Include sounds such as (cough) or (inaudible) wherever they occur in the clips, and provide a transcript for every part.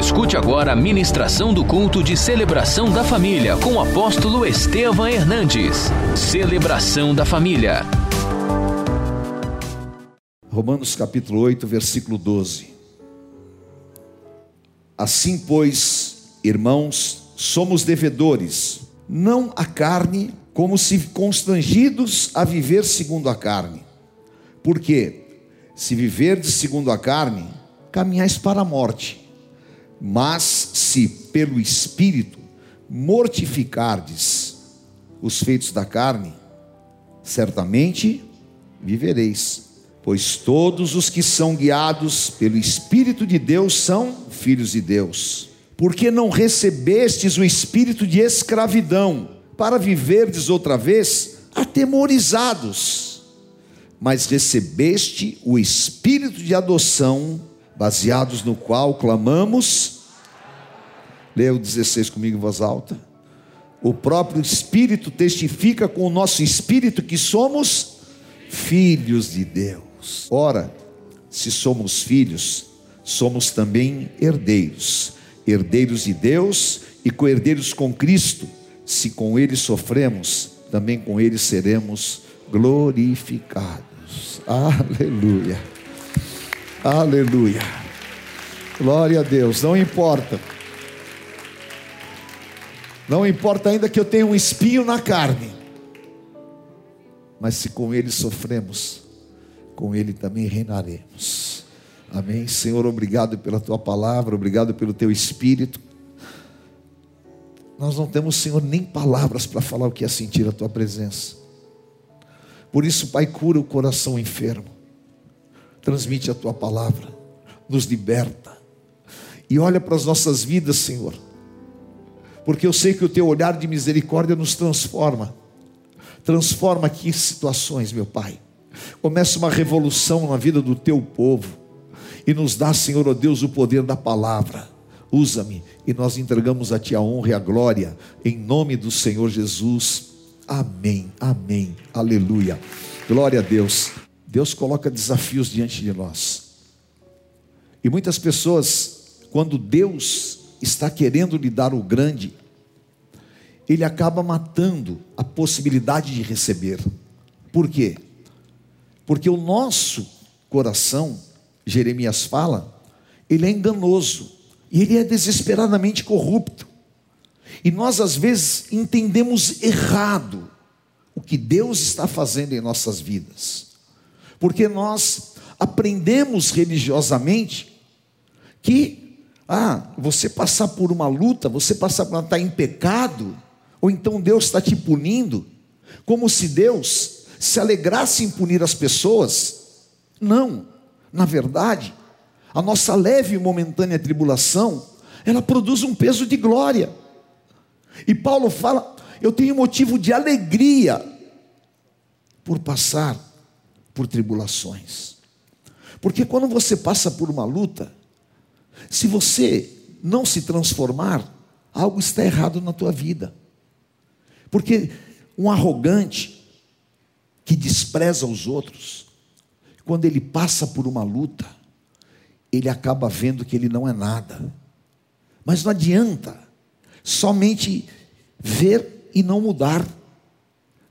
Escute agora a ministração do culto de celebração da família com o apóstolo Estevam Hernandes. Celebração da família. Romanos capítulo 8, versículo 12. Assim, pois, irmãos, somos devedores, não a carne, como se constrangidos a viver segundo a carne. Porque, se viverdes segundo a carne, caminhais para a morte. Mas se pelo Espírito mortificardes os feitos da carne, certamente vivereis. Pois todos os que são guiados pelo Espírito de Deus são filhos de Deus. Porque não recebestes o espírito de escravidão, para viverdes outra vez atemorizados, mas recebeste o espírito de adoção, baseados no qual clamamos. Leia o 16 comigo em voz alta. O próprio Espírito testifica com o nosso espírito que somos filhos de Deus. Ora, se somos filhos, somos também herdeiros, herdeiros de Deus e co-herdeiros com Cristo. Se com Ele sofremos, também com Ele seremos glorificados. Aleluia. Aleluia. Glória a Deus. Não importa. Não importa ainda que eu tenha um espinho na carne. Mas se com ele sofremos, com ele também reinaremos. Amém. Senhor, obrigado pela tua palavra, obrigado pelo teu espírito. Nós não temos, Senhor, nem palavras para falar o que é sentir a tua presença. Por isso, Pai, cura o coração enfermo. Transmite a tua palavra, nos liberta. E olha para as nossas vidas, Senhor. Porque eu sei que o teu olhar de misericórdia nos transforma. Transforma aqui situações, meu Pai. Começa uma revolução na vida do teu povo. E nos dá, Senhor, ó oh Deus, o poder da palavra. Usa-me e nós entregamos a Ti a honra e a glória, em nome do Senhor Jesus. Amém, amém, aleluia. Glória a Deus. Deus coloca desafios diante de nós. E muitas pessoas, quando Deus está querendo lhe dar o grande, ele acaba matando a possibilidade de receber. Por quê? Porque o nosso coração, Jeremias fala, ele é enganoso e ele é desesperadamente corrupto. E nós às vezes entendemos errado o que Deus está fazendo em nossas vidas. Porque nós aprendemos religiosamente que ah, você passar por uma luta, você passar por estar em pecado, ou então Deus está te punindo, como se Deus se alegrasse em punir as pessoas. Não, na verdade, a nossa leve e momentânea tribulação, ela produz um peso de glória. E Paulo fala: eu tenho motivo de alegria por passar por tribulações. Porque quando você passa por uma luta, se você não se transformar, algo está errado na tua vida. Porque um arrogante que despreza os outros, quando ele passa por uma luta, ele acaba vendo que ele não é nada. Mas não adianta somente ver e não mudar.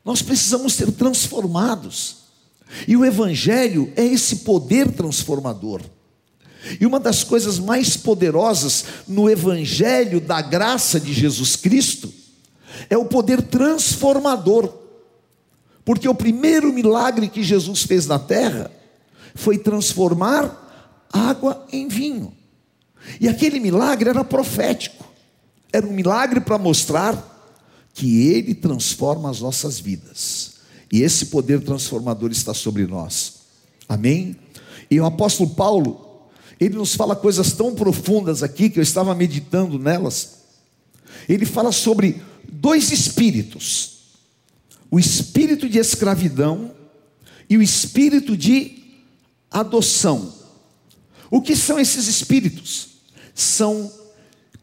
Nós precisamos ser transformados. E o Evangelho é esse poder transformador. E uma das coisas mais poderosas no Evangelho da graça de Jesus Cristo é o poder transformador. Porque o primeiro milagre que Jesus fez na terra foi transformar água em vinho. E aquele milagre era profético. Era um milagre para mostrar que ele transforma as nossas vidas. E esse poder transformador está sobre nós. Amém? E o apóstolo Paulo, ele nos fala coisas tão profundas aqui que eu estava meditando nelas. Ele fala sobre dois espíritos: o espírito de escravidão e o espírito de adoção. O que são esses espíritos? São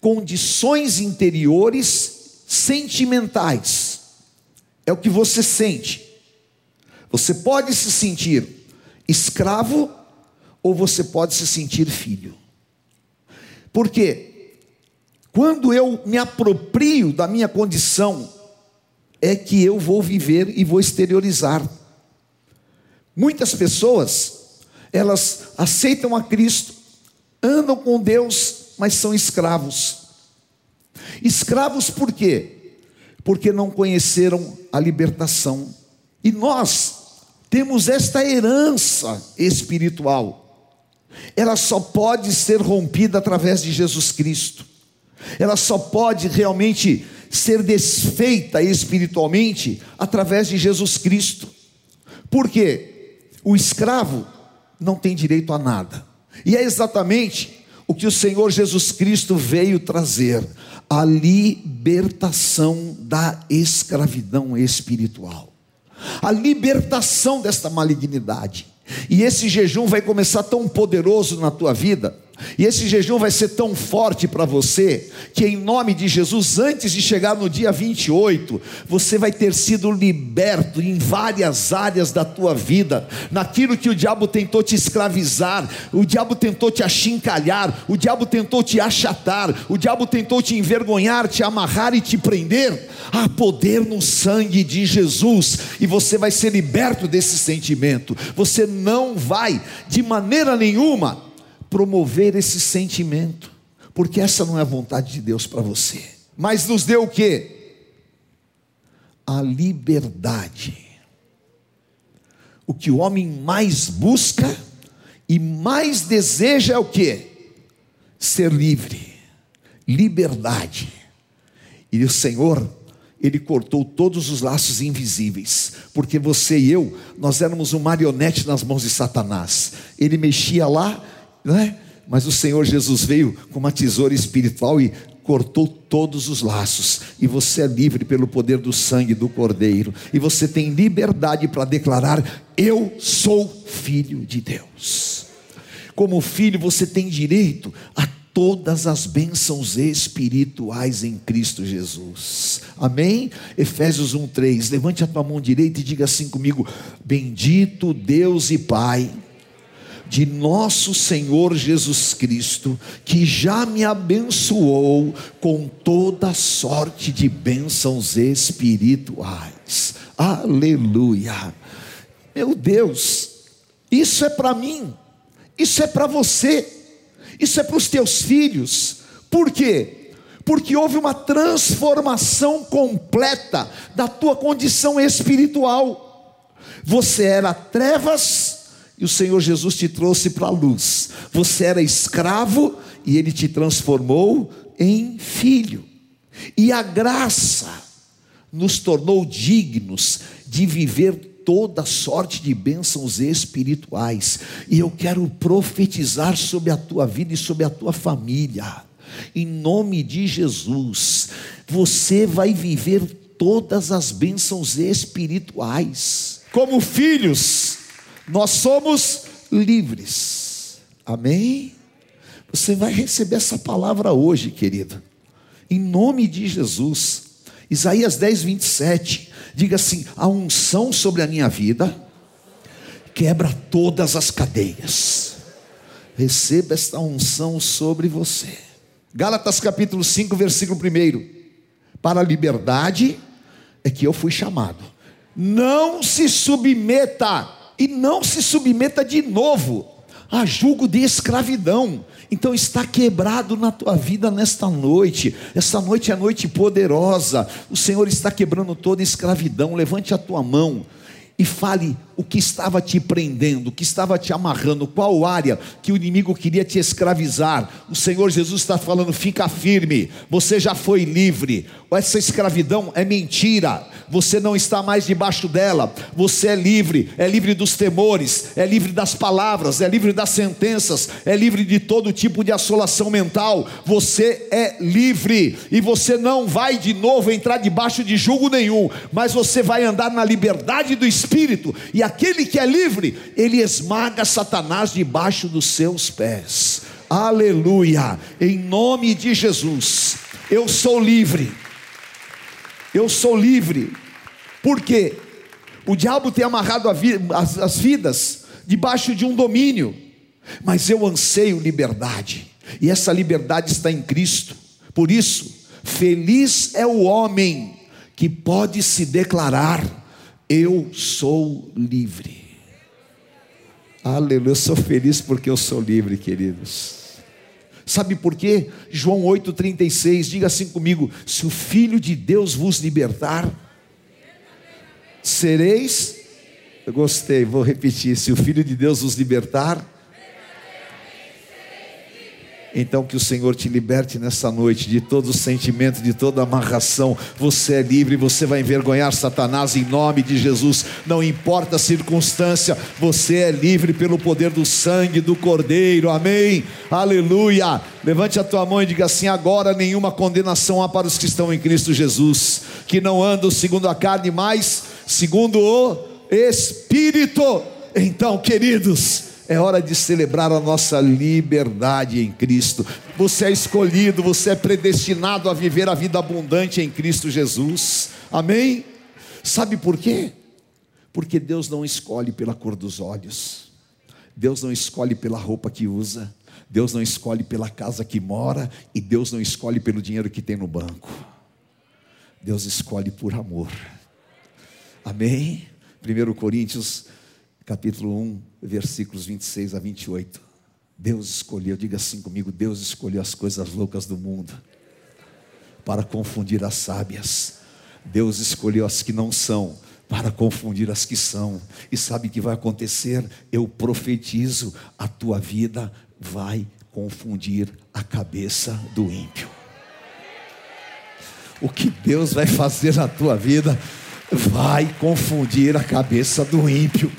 condições interiores sentimentais. É o que você sente. Você pode se sentir escravo ou você pode se sentir filho. Por quê? Quando eu me aproprio da minha condição, é que eu vou viver e vou exteriorizar. Muitas pessoas, elas aceitam a Cristo, andam com Deus, mas são escravos. Escravos por quê? Porque não conheceram a libertação. E nós temos esta herança espiritual. Ela só pode ser rompida através de Jesus Cristo. Ela só pode realmente ser desfeita espiritualmente através de Jesus Cristo. Por quê? O escravo não tem direito a nada. E é exatamente o que o Senhor Jesus Cristo veio trazer: a libertação da escravidão espiritual, a libertação desta malignidade. E esse jejum vai começar tão poderoso na tua vida e esse jejum vai ser tão forte para você, que em nome de Jesus, antes de chegar no dia 28, você vai ter sido liberto em várias áreas da tua vida, naquilo que o diabo tentou te escravizar, o diabo tentou te achincalhar, o diabo tentou te achatar, o diabo tentou te envergonhar, te amarrar e te prender. Há poder no sangue de Jesus, e você vai ser liberto desse sentimento. Você não vai, de maneira nenhuma, promover esse sentimento, porque essa não é a vontade de Deus para você. Mas nos deu o que? A liberdade. O que o homem mais busca e mais deseja é o que? Ser livre, liberdade. E o Senhor, Ele cortou todos os laços invisíveis, porque você e eu, nós éramos um marionete nas mãos de Satanás. Ele mexia lá, não é? Mas o Senhor Jesus veio com uma tesoura espiritual e cortou todos os laços, e você é livre pelo poder do sangue do Cordeiro, e você tem liberdade para declarar: Eu sou filho de Deus. Como filho, você tem direito a todas as bênçãos espirituais em Cristo Jesus. Amém? Efésios 1:3. Levante a tua mão direita e diga assim comigo: Bendito Deus e Pai de nosso Senhor Jesus Cristo, que já me abençoou com toda sorte de bênçãos espirituais. Aleluia. Meu Deus, isso é para mim, isso é para você, isso é para os teus filhos. Por quê? Porque houve uma transformação completa da tua condição espiritual. Você era trevas, e o Senhor Jesus te trouxe para a luz. Você era escravo e ele te transformou em filho. E a graça nos tornou dignos de viver toda sorte de bênçãos espirituais. E eu quero profetizar sobre a tua vida e sobre a tua família. Em nome de Jesus, você vai viver todas as bênçãos espirituais. Como filhos, nós somos livres. Amém? Você vai receber essa palavra hoje, querido. Em nome de Jesus. Isaías 10, 27. Diga assim: a unção sobre a minha vida quebra todas as cadeias. Receba esta unção sobre você. Gálatas capítulo 5, versículo 1. Para a liberdade é que eu fui chamado. Não se submeta e não se submeta de novo a julgo de escravidão. Então está quebrado na tua vida nesta noite. Esta noite é noite poderosa. O Senhor está quebrando toda escravidão. Levante a tua mão e fale o que estava te prendendo, o que estava te amarrando, qual área que o inimigo queria te escravizar. O Senhor Jesus está falando: fica firme, você já foi livre. Essa escravidão é mentira, você não está mais debaixo dela, você é livre, é livre dos temores, é livre das palavras, é livre das sentenças, é livre de todo tipo de assolação mental. Você é livre e você não vai de novo entrar debaixo de julgo nenhum, mas você vai andar na liberdade do Espírito e aquele que é livre, ele esmaga Satanás debaixo dos seus pés. Aleluia! Em nome de Jesus, eu sou livre. Eu sou livre. Porque o diabo tem amarrado as, as vidas debaixo de um domínio, mas eu anseio liberdade. E essa liberdade está em Cristo Por isso, feliz é o homem que pode se declarar: Eu sou livre. Aleluia, eu sou feliz porque eu sou livre, queridos. Sabe por quê? João 8,36, diga assim comigo: se o Filho de Deus vos libertar, sereis. Eu gostei, vou repetir: se o Filho de Deus vos libertar, então que o Senhor te liberte nessa noite de todo sentimento, de toda amarração. Você é livre, você vai envergonhar Satanás em nome de Jesus. Não importa a circunstância, você é livre pelo poder do sangue do Cordeiro. Amém. Aleluia. Levante a tua mão e diga assim: agora nenhuma condenação há para os que estão em Cristo Jesus, que não andam segundo a carne, mas segundo o Espírito. Então, queridos, é hora de celebrar a nossa liberdade em Cristo. Você é escolhido, você é predestinado a viver a vida abundante em Cristo Jesus. Amém? Sabe por quê? Porque Deus não escolhe pela cor dos olhos. Deus não escolhe pela roupa que usa. Deus não escolhe pela casa que mora e Deus não escolhe pelo dinheiro que tem no banco. Deus escolhe por amor. Amém? 1 Coríntios capítulo 1, versículos 26 a 28. Deus escolheu, diga assim comigo: Deus escolheu as coisas loucas do mundo para confundir as sábias. Deus escolheu as que não são para confundir as que são. E sabe o que vai acontecer? Eu profetizo: a tua vida vai confundir a cabeça do ímpio. O que Deus vai fazer na tua vida vai confundir a cabeça do ímpio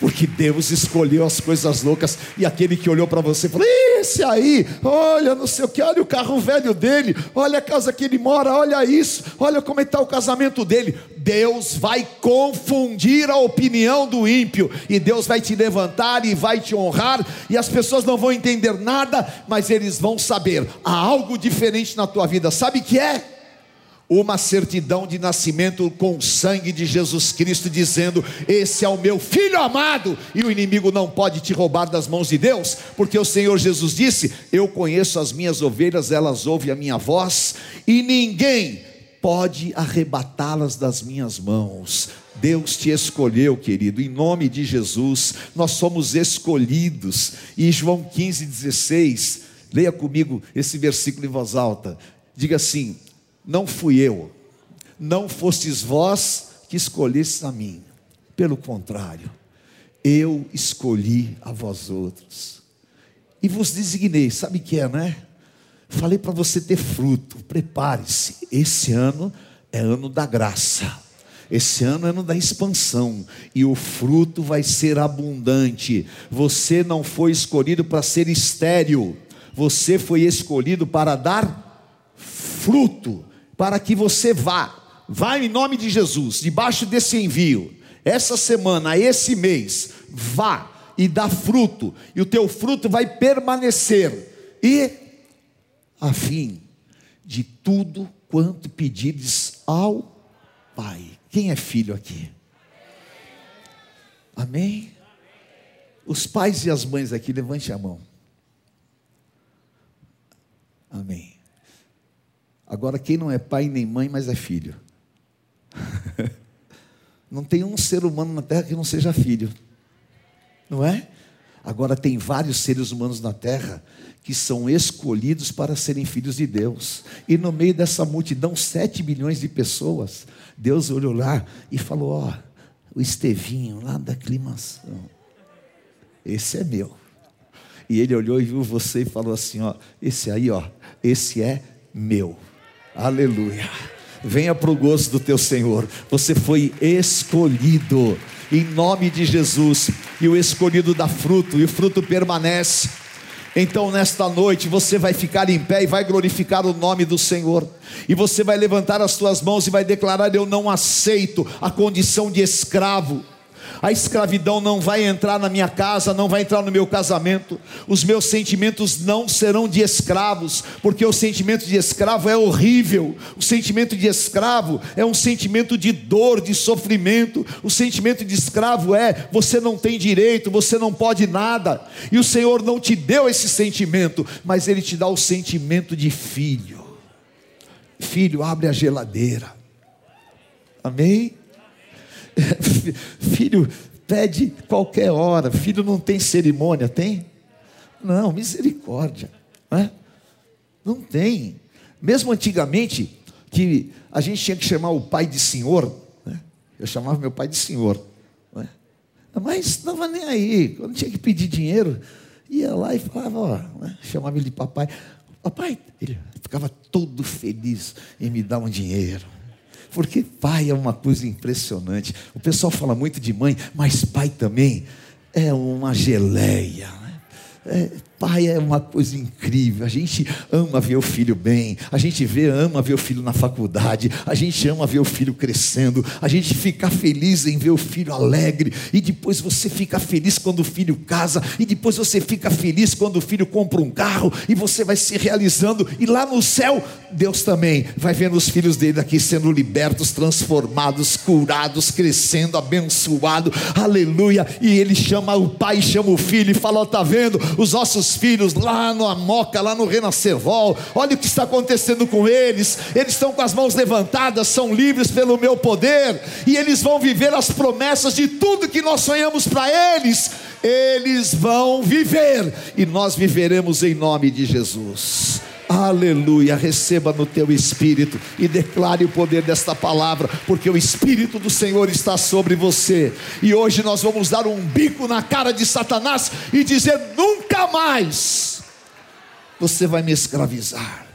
porque Deus escolheu as coisas loucas, e aquele que olhou para você falou: Esse aí, olha, não sei o que, olha o carro velho dele, olha a casa que ele mora, olha isso, olha como está o casamento dele. Deus vai confundir a opinião do ímpio, e Deus vai te levantar e vai te honrar, e as pessoas não vão entender nada, mas eles vão saber: há algo diferente na tua vida, sabe que é? Uma certidão de nascimento com o sangue de Jesus Cristo, dizendo: Esse é o meu filho amado, e o inimigo não pode te roubar das mãos de Deus, porque o Senhor Jesus disse: Eu conheço as minhas ovelhas, elas ouvem a minha voz, e ninguém pode arrebatá-las das minhas mãos. Deus te escolheu, querido, em nome de Jesus, nós somos escolhidos. E João 15, 16, leia comigo esse versículo em voz alta. Diga assim: não fui eu, não fostes vós que escolhestes a mim, pelo contrário, eu escolhi a vós outros, e vos designei, sabe o que é, né? Falei para você ter fruto, prepare-se, esse ano é ano da graça. Esse ano é ano da expansão. E o fruto vai ser abundante. Você não foi escolhido para ser estéril, você foi escolhido para dar fruto para que você vá, vá em nome de Jesus, debaixo desse envio, essa semana, esse mês, vá e dá fruto, e o teu fruto vai permanecer, e a fim de tudo quanto pedires ao Pai. Quem é filho aqui? Amém? Os pais e as mães aqui, levante a mão. Amém. Agora, quem não é pai nem mãe, mas é filho? (laughs) não tem um ser humano na terra que não seja filho, não é? Agora, tem vários seres humanos na terra que são escolhidos para serem filhos de Deus, e no meio dessa multidão, sete milhões de pessoas, Deus olhou lá e falou: Ó, o Estevinho lá da aclimação, esse é meu. E ele olhou e viu você e falou assim: Ó, esse aí, ó, esse é meu. Aleluia. Venha para o gozo do teu Senhor. Você foi escolhido em nome de Jesus. E o escolhido dá fruto, e o fruto permanece. Então, nesta noite, você vai ficar em pé e vai glorificar o nome do Senhor. E você vai levantar as suas mãos e vai declarar: Eu não aceito a condição de escravo a escravidão não vai entrar na minha casa, não vai entrar no meu casamento, os meus sentimentos não serão de escravos, porque o sentimento de escravo é horrível, o sentimento de escravo é um sentimento de dor, de sofrimento, o sentimento de escravo é você não tem direito, você não pode nada, e o Senhor não te deu esse sentimento, mas Ele te dá o sentimento de filho. Filho, abre a geladeira. Amém? (laughs) Filho, pede qualquer hora. Filho não tem cerimônia, tem? Não, misericórdia. Não, é? não tem. Mesmo antigamente, que a gente tinha que chamar o pai de senhor, né? eu chamava meu pai de senhor. Né? Mas estava nem aí. Quando tinha que pedir dinheiro, ia lá e falava, ó, né? chamava ele de papai. Papai, ele ficava todo feliz em me dar um dinheiro. Porque pai é uma coisa impressionante. O pessoal fala muito de mãe, mas pai também é uma geleia. Né? É, pai é uma coisa incrível. A gente ama ver o filho bem. A gente vê, ama ver o filho na faculdade. A gente ama ver o filho crescendo. A gente fica feliz em ver o filho alegre. E depois você fica feliz quando o filho casa. E depois você fica feliz quando o filho compra um carro. E você vai se realizando. E lá no céu, Deus também vai vendo os filhos dele aqui sendo libertos, transformados, curados, crescendo, abençoado. Aleluia. E ele chama o pai, chama o filho e fala: Ó, tá vendo? os nossos filhos lá no Amoca, lá no Renascervol, olha o que está acontecendo com eles, eles estão com as mãos levantadas, são livres pelo meu poder, e eles vão viver as promessas de tudo que nós sonhamos para eles, eles vão viver, e nós viveremos em nome de Jesus. Aleluia, receba no teu espírito e declare o poder desta palavra, porque o espírito do Senhor está sobre você. E hoje nós vamos dar um bico na cara de Satanás e dizer: nunca mais você vai me escravizar.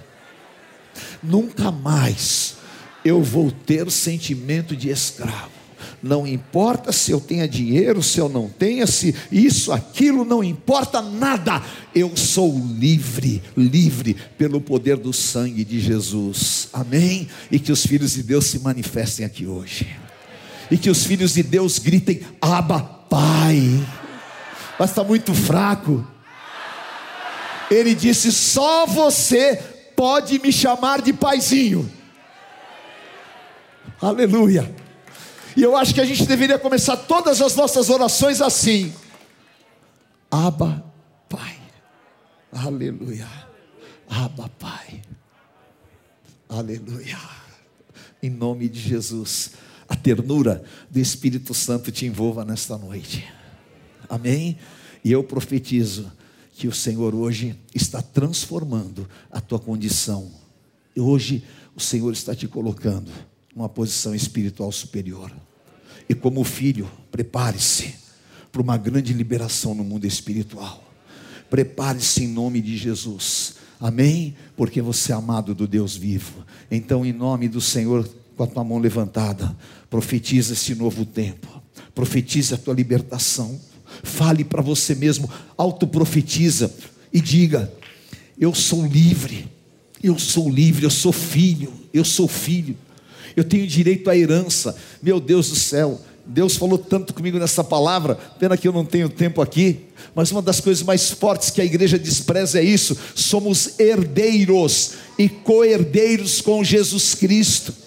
Nunca mais eu vou ter o sentimento de escravo. Não importa se eu tenha dinheiro, se eu não tenha, se isso, aquilo, não importa nada. Eu sou livre, livre pelo poder do sangue de Jesus. Amém? E que os filhos de Deus se manifestem aqui hoje. E que os filhos de Deus gritem: Abba, Pai. Mas está muito fraco. Ele disse: Só você pode me chamar de paizinho. Aleluia. E eu acho que a gente deveria começar todas as nossas orações assim: Abba, Pai. Aleluia. Abba, Pai. Aleluia. Em nome de Jesus, a ternura do Espírito Santo te envolva nesta noite. Amém? E eu profetizo que o Senhor hoje está transformando a tua condição. Hoje o Senhor está te colocando numa posição espiritual superior. E como filho, prepare-se para uma grande liberação no mundo espiritual. Prepare-se em nome de Jesus. Amém? Porque você é amado do Deus vivo. Então, em nome do Senhor, com a tua mão levantada, profetiza esse novo tempo. Profetize a tua libertação. Fale para você mesmo, autoprofetiza e diga: Eu sou livre. Eu sou livre, eu sou filho, eu sou filho eu tenho direito à herança. Meu Deus do céu, Deus falou tanto comigo nessa palavra, pena que eu não tenho tempo aqui, mas uma das coisas mais fortes que a igreja despreza é isso: somos herdeiros e co-herdeiros com Jesus Cristo.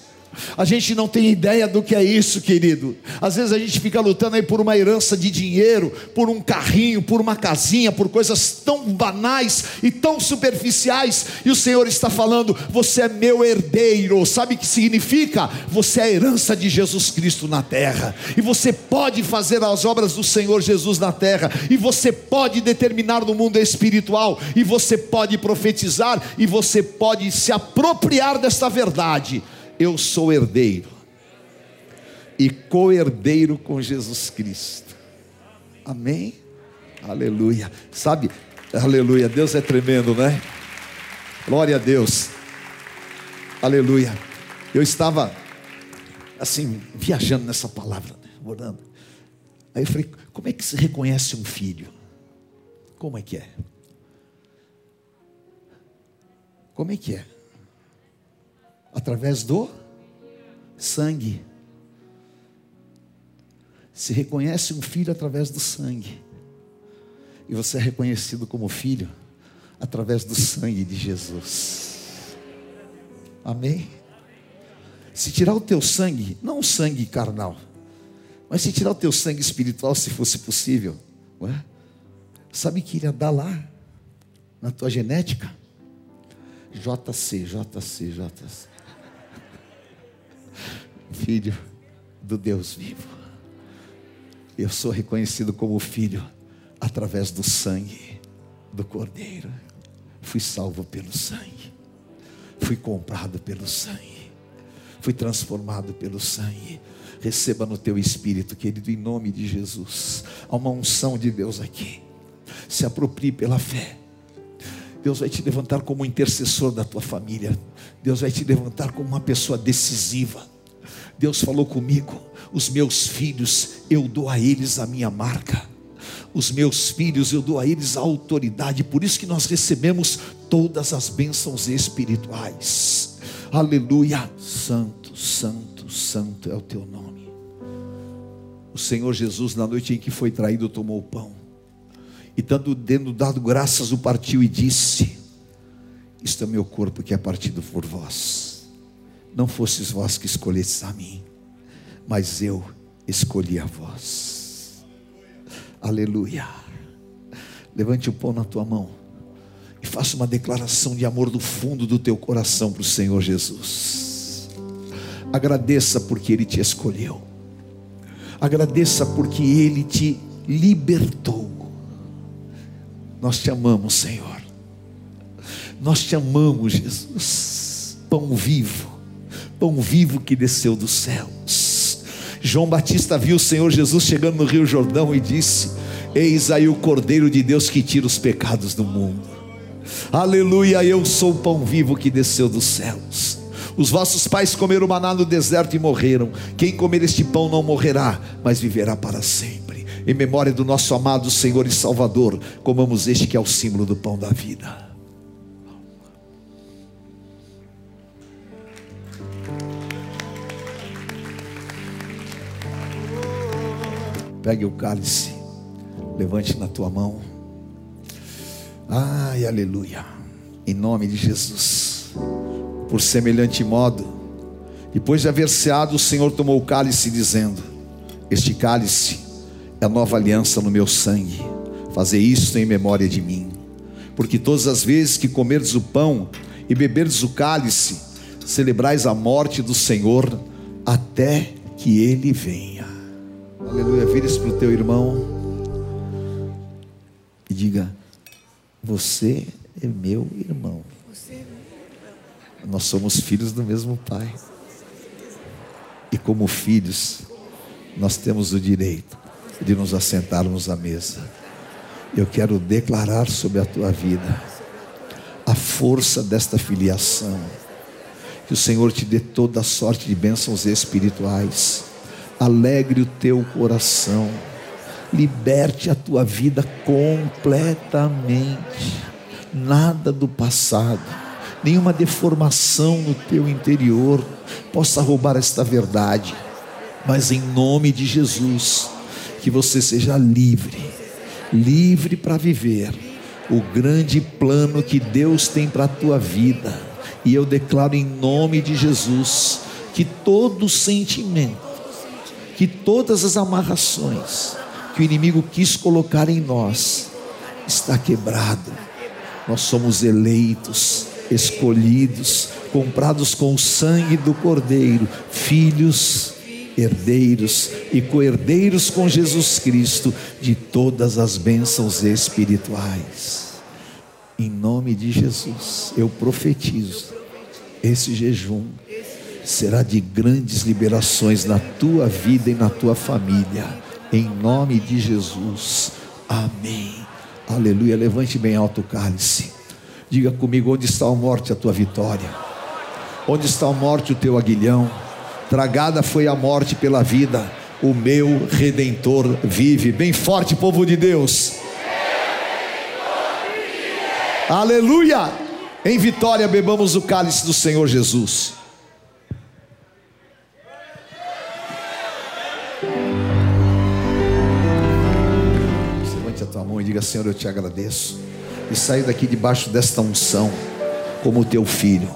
A gente não tem ideia do que é isso, querido. Às vezes a gente fica lutando aí por uma herança de dinheiro, por um carrinho, por uma casinha, por coisas tão banais e tão superficiais, e o Senhor está falando: Você é meu herdeiro. Sabe o que significa? Você é a herança de Jesus Cristo na terra, e você pode fazer as obras do Senhor Jesus na terra, e você pode determinar no mundo espiritual, e você pode profetizar, e você pode se apropriar desta verdade eu sou herdeiro e co-herdeiro com Jesus Cristo. Amém? Aleluia. Sabe, aleluia, Deus é tremendo, né? Glória a Deus. Aleluia. Eu estava assim, viajando nessa palavra, né? orando. Aí eu falei: como é que se reconhece um filho? Como é que é? Como é que é? Através do sangue. Se reconhece um filho através do sangue. E você é reconhecido como filho através do sangue de Jesus. Amém? Se tirar o teu sangue, não o sangue carnal, mas se tirar o teu sangue espiritual, se fosse possível, é? sabe que iria dar lá, na tua genética? JC, JC, JC. Filho do Deus vivo. Eu sou reconhecido como filho através do sangue do Cordeiro. Fui salvo pelo sangue. Fui comprado pelo sangue. Fui transformado pelo sangue. Receba no teu espírito, querido, em nome de Jesus. Há uma unção de Deus aqui. Se aproprie pela fé. Deus vai te levantar como intercessor da tua família. Deus vai te levantar como uma pessoa decisiva. Deus falou comigo: os meus filhos, eu dou a eles a minha marca. Os meus filhos, eu dou a eles a autoridade. Por isso que nós recebemos todas as bênçãos espirituais. Aleluia. Santo, santo, santo é o teu nome. O Senhor Jesus, na noite em que foi traído, tomou o pão. E tendo, tendo dado graças, o partiu e disse: Isto é meu corpo que é partido por vós. Não fostes vós que escolhestes a mim, mas eu escolhi a vós. Aleluia. Levante o pão na tua mão e faça uma declaração de amor do fundo do teu coração para o Senhor Jesus. Agradeça porque Ele te escolheu. Agradeça porque Ele te libertou. Nós te amamos, Senhor. Nós te amamos, Jesus. Pão vivo, pão vivo que desceu dos céus. João Batista viu o Senhor Jesus chegando no Rio Jordão e disse: Eis aí o Cordeiro de Deus que tira os pecados do mundo. Aleluia, eu sou o pão vivo que desceu dos céus. Os vossos pais comeram maná no deserto e morreram. Quem comer este pão não morrerá, mas viverá para sempre. Em memória do nosso amado Senhor e Salvador, comamos este que é o símbolo do pão da vida. Pegue o cálice, levante na tua mão. Ai, aleluia. Em nome de Jesus. Por semelhante modo, depois de haver ceado, o Senhor tomou o cálice, dizendo: Este cálice é a nova aliança no meu sangue. Fazer isto em memória de mim. Porque todas as vezes que comerdes o pão e beberdes o cálice, celebrais a morte do Senhor até que ele venha. Aleluia. Vire-se para o teu irmão e diga: Você é meu irmão. Nós somos filhos do mesmo Pai. E como filhos, nós temos o direito de nos assentarmos à mesa. Eu quero declarar sobre a tua vida a força desta filiação. Que o Senhor te dê toda a sorte de bênçãos espirituais. Alegre o teu coração. Liberte a tua vida completamente. Nada do passado, nenhuma deformação no teu interior possa roubar esta verdade. Mas em nome de Jesus, que você seja livre, livre para viver o grande plano que Deus tem para a tua vida. E eu declaro em nome de Jesus que todo sentimento, que todas as amarrações que o inimigo quis colocar em nós está quebrado. Nós somos eleitos, escolhidos, comprados com o sangue do Cordeiro, filhos herdeiros e co-herdeiros com Jesus Cristo de todas as bênçãos espirituais. Em nome de Jesus, eu profetizo: esse jejum será de grandes liberações na tua vida e na tua família. Em nome de Jesus. Amém. Aleluia. Levante bem alto o cálice. Diga comigo: onde está a morte, a tua vitória? Onde está a morte, o teu aguilhão? Tragada foi a morte pela vida, o meu redentor vive. Bem forte, povo de Deus. Aleluia! Em vitória, bebamos o cálice do Senhor Jesus. E diga: Senhor, eu te agradeço. E saio daqui debaixo desta unção, como teu filho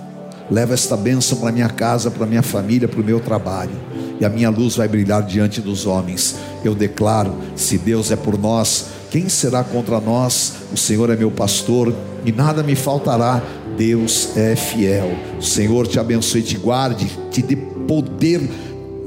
Leva esta bênção para minha casa, para minha família, para o meu trabalho. E a minha luz vai brilhar diante dos homens. Eu declaro: se Deus é por nós, quem será contra nós? O Senhor é meu pastor e nada me faltará. Deus é fiel. O Senhor te abençoe, te guarde, te dê poder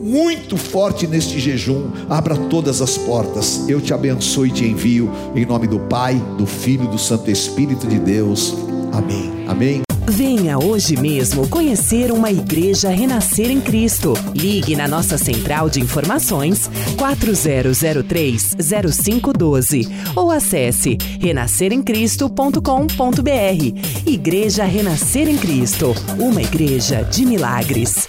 muito forte neste jejum. Abra todas as portas. Eu te abençoe e te envio em nome do Pai, do Filho e do Santo Espírito de Deus. Amém. Amém. Venha hoje mesmo conhecer uma igreja renascer em Cristo. Ligue na nossa central de informações 4003-0512 ou acesse renasceremcristo.com.br. Igreja Renascer em Cristo, uma igreja de milagres.